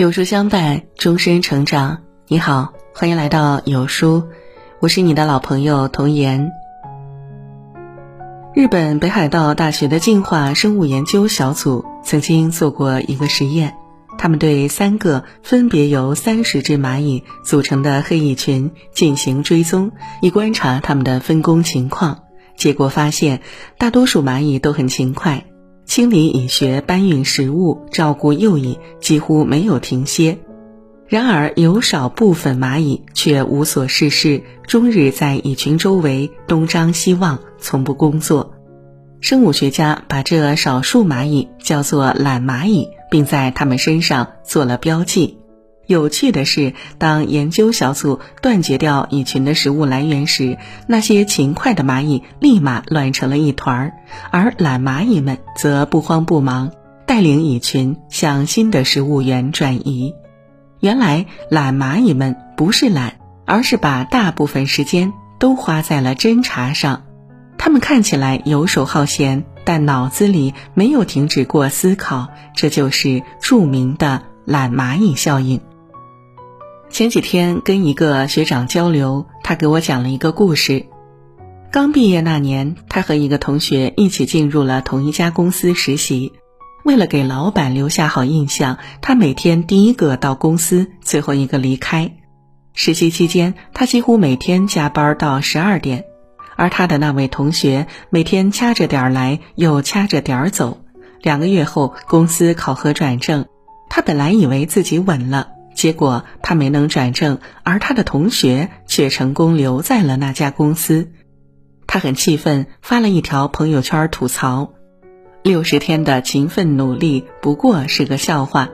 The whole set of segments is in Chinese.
有书相伴，终身成长。你好，欢迎来到有书，我是你的老朋友童言。日本北海道大学的进化生物研究小组曾经做过一个实验，他们对三个分别由三十只蚂蚁组成的黑蚁群进行追踪，以观察它们的分工情况。结果发现，大多数蚂蚁都很勤快。清理蚁穴、搬运食物、照顾幼蚁几乎没有停歇，然而有少部分蚂蚁却无所事事，终日在蚁群周围东张西望，从不工作。生物学家把这少数蚂蚁叫做懒蚂蚁，并在它们身上做了标记。有趣的是，当研究小组断绝掉蚁群的食物来源时，那些勤快的蚂蚁立马乱成了一团儿，而懒蚂蚁们则不慌不忙，带领蚁群向新的食物源转移。原来，懒蚂蚁们不是懒，而是把大部分时间都花在了侦查上。它们看起来游手好闲，但脑子里没有停止过思考，这就是著名的懒蚂蚁效应。前几天跟一个学长交流，他给我讲了一个故事。刚毕业那年，他和一个同学一起进入了同一家公司实习。为了给老板留下好印象，他每天第一个到公司，最后一个离开。实习期间，他几乎每天加班到十二点，而他的那位同学每天掐着点儿来，又掐着点儿走。两个月后，公司考核转正，他本来以为自己稳了。结果他没能转正，而他的同学却成功留在了那家公司。他很气愤，发了一条朋友圈吐槽：六十天的勤奋努力不过是个笑话。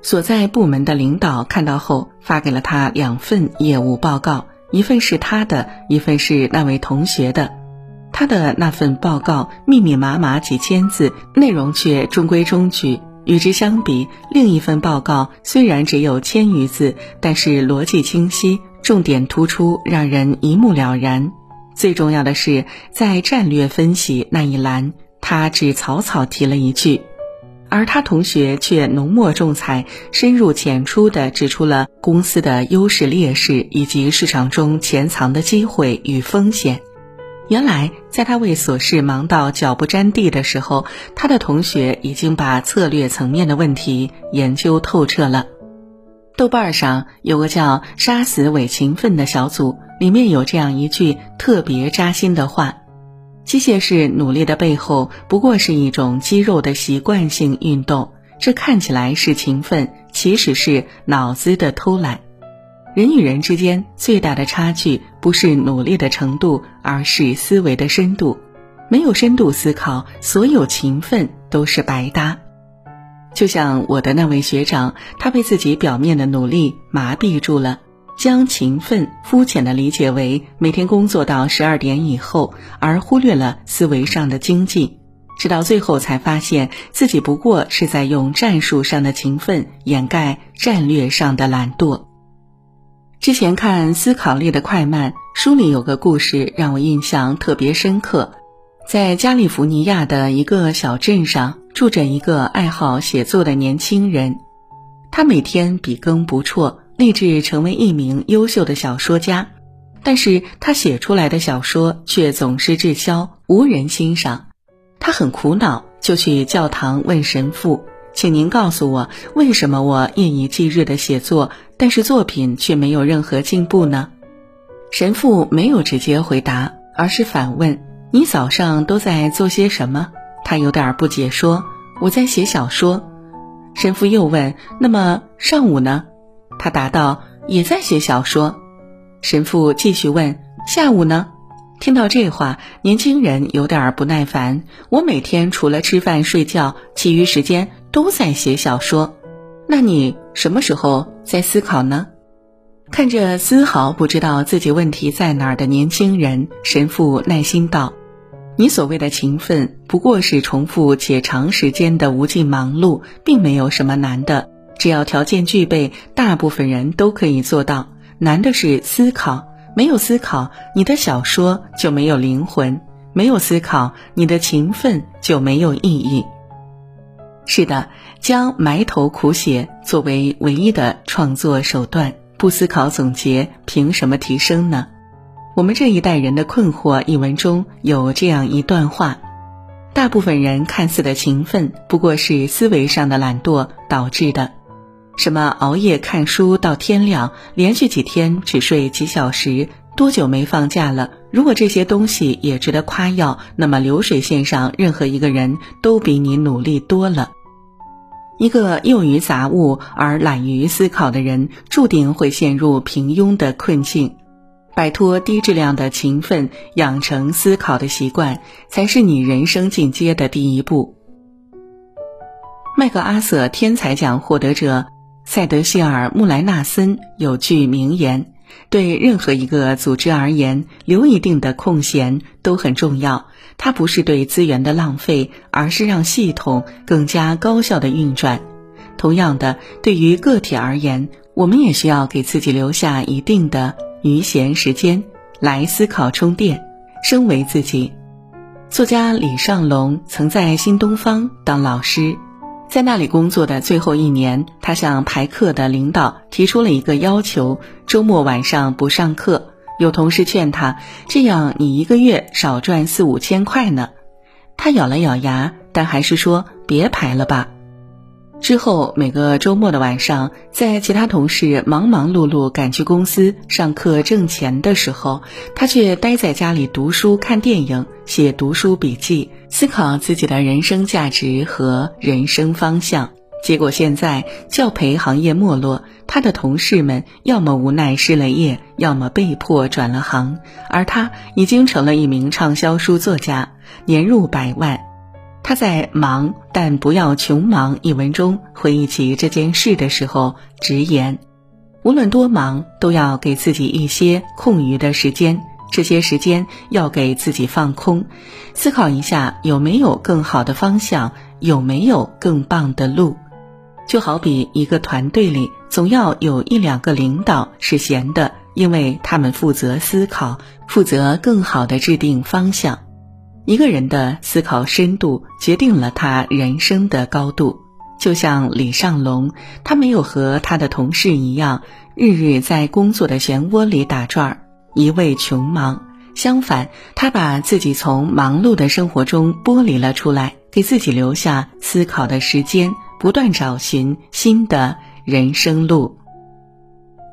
所在部门的领导看到后，发给了他两份业务报告，一份是他的，一份是那位同学的。他的那份报告密密麻麻几千字，内容却中规中矩。与之相比，另一份报告虽然只有千余字，但是逻辑清晰，重点突出，让人一目了然。最重要的是，在战略分析那一栏，他只草草提了一句，而他同学却浓墨重彩、深入浅出地指出了公司的优势劣势以及市场中潜藏的机会与风险。原来，在他为琐事忙到脚不沾地的时候，他的同学已经把策略层面的问题研究透彻了。豆瓣上有个叫“杀死伪勤奋”的小组，里面有这样一句特别扎心的话：“机械式努力的背后，不过是一种肌肉的习惯性运动。这看起来是勤奋，其实是脑子的偷懒。”人与人之间最大的差距，不是努力的程度，而是思维的深度。没有深度思考，所有勤奋都是白搭。就像我的那位学长，他被自己表面的努力麻痹住了，将勤奋肤浅的理解为每天工作到十二点以后，而忽略了思维上的经济，直到最后才发现自己不过是在用战术上的勤奋掩盖战略上的懒惰。之前看《思考力的快慢》书里有个故事让我印象特别深刻，在加利福尼亚的一个小镇上，住着一个爱好写作的年轻人。他每天笔耕不辍，立志成为一名优秀的小说家，但是他写出来的小说却总是滞销，无人欣赏。他很苦恼，就去教堂问神父。请您告诉我，为什么我夜以继日的写作，但是作品却没有任何进步呢？神父没有直接回答，而是反问：“你早上都在做些什么？”他有点不解，说：“我在写小说。”神父又问：“那么上午呢？”他答道：“也在写小说。”神父继续问：“下午呢？”听到这话，年轻人有点不耐烦。我每天除了吃饭睡觉，其余时间都在写小说。那你什么时候在思考呢？看着丝毫不知道自己问题在哪儿的年轻人，神父耐心道：“你所谓的勤奋，不过是重复且长时间的无尽忙碌，并没有什么难的。只要条件具备，大部分人都可以做到。难的是思考。”没有思考，你的小说就没有灵魂；没有思考，你的勤奋就没有意义。是的，将埋头苦写作为唯一的创作手段，不思考总结，凭什么提升呢？我们这一代人的困惑一文中有这样一段话：大部分人看似的勤奋，不过是思维上的懒惰导致的。什么熬夜看书到天亮，连续几天只睡几小时，多久没放假了？如果这些东西也值得夸耀，那么流水线上任何一个人都比你努力多了。一个囿于杂物而懒于思考的人，注定会陷入平庸的困境。摆脱低质量的勤奋，养成思考的习惯，才是你人生进阶的第一步。麦克阿瑟天才奖获得者塞德希尔·穆莱纳森有句名言：“对任何一个组织而言，留一定的空闲都很重要。它不是对资源的浪费，而是让系统更加高效的运转。同样的，对于个体而言，我们也需要给自己留下一定的。”余闲时间来思考充电，升为自己。作家李尚龙曾在新东方当老师，在那里工作的最后一年，他向排课的领导提出了一个要求：周末晚上不上课。有同事劝他，这样你一个月少赚四五千块呢。他咬了咬牙，但还是说别排了吧。之后，每个周末的晚上，在其他同事忙忙碌碌赶去公司上课挣钱的时候，他却待在家里读书、看电影、写读书笔记，思考自己的人生价值和人生方向。结果现在教培行业没落，他的同事们要么无奈失了业，要么被迫转了行，而他已经成了一名畅销书作家，年入百万。他在《忙但不要穷忙》一文中回忆起这件事的时候，直言：无论多忙，都要给自己一些空余的时间。这些时间要给自己放空，思考一下有没有更好的方向，有没有更棒的路。就好比一个团队里，总要有一两个领导是闲的，因为他们负责思考，负责更好的制定方向。一个人的思考深度决定了他人生的高度。就像李尚龙，他没有和他的同事一样，日日在工作的漩涡里打转儿，一味穷忙。相反，他把自己从忙碌的生活中剥离了出来，给自己留下思考的时间，不断找寻新的人生路。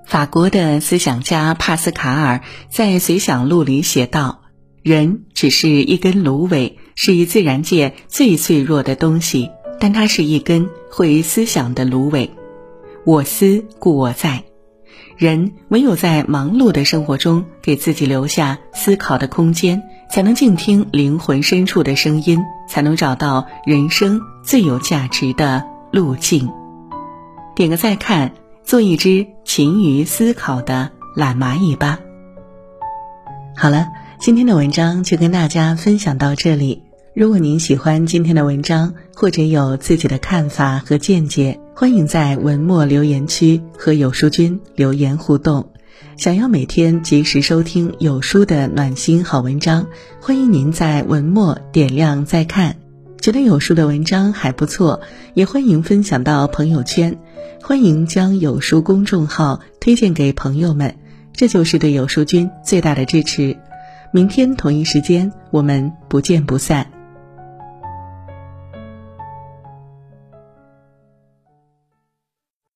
法国的思想家帕斯卡尔在《随想录》里写道。人只是一根芦苇，是以自然界最脆弱的东西，但它是一根会思想的芦苇。我思故我在，人唯有在忙碌的生活中给自己留下思考的空间，才能静听灵魂深处的声音，才能找到人生最有价值的路径。点个再看，做一只勤于思考的懒蚂蚁吧。好了。今天的文章就跟大家分享到这里。如果您喜欢今天的文章，或者有自己的看法和见解，欢迎在文末留言区和有书君留言互动。想要每天及时收听有书的暖心好文章，欢迎您在文末点亮再看。觉得有书的文章还不错，也欢迎分享到朋友圈。欢迎将有书公众号推荐给朋友们，这就是对有书君最大的支持。明天同一时间，我们不见不散。